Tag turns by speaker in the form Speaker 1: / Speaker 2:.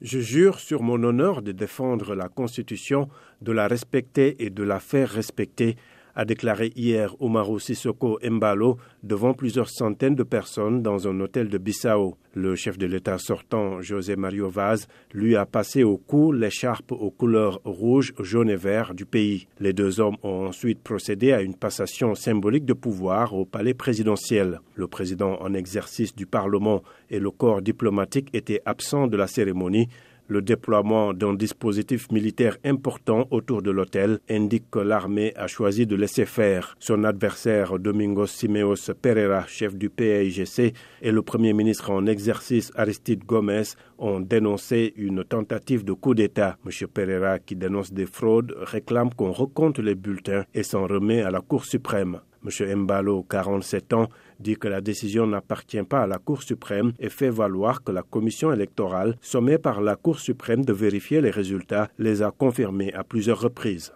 Speaker 1: Je jure sur mon honneur de défendre la Constitution, de la respecter et de la faire respecter, a déclaré hier Omaro Sissoko Mbalo devant plusieurs centaines de personnes dans un hôtel de Bissau. Le chef de l'État sortant, José Mario Vaz, lui a passé au cou l'écharpe aux couleurs rouge, jaune et vert du pays. Les deux hommes ont ensuite procédé à une passation symbolique de pouvoir au palais présidentiel. Le président en exercice du Parlement et le corps diplomatique étaient absents de la cérémonie le déploiement d'un dispositif militaire important autour de l'hôtel indique que l'armée a choisi de laisser faire. Son adversaire Domingos Simeos Pereira, chef du PAIGC, et le premier ministre en exercice Aristide Gomez ont dénoncé une tentative de coup d'État. M. Pereira, qui dénonce des fraudes, réclame qu'on recompte les bulletins et s'en remet à la Cour suprême. M. Mbalo, 47 ans, dit que la décision n'appartient pas à la Cour suprême et fait valoir que la commission électorale, sommée par la Cour suprême de vérifier les résultats, les a confirmés à plusieurs reprises.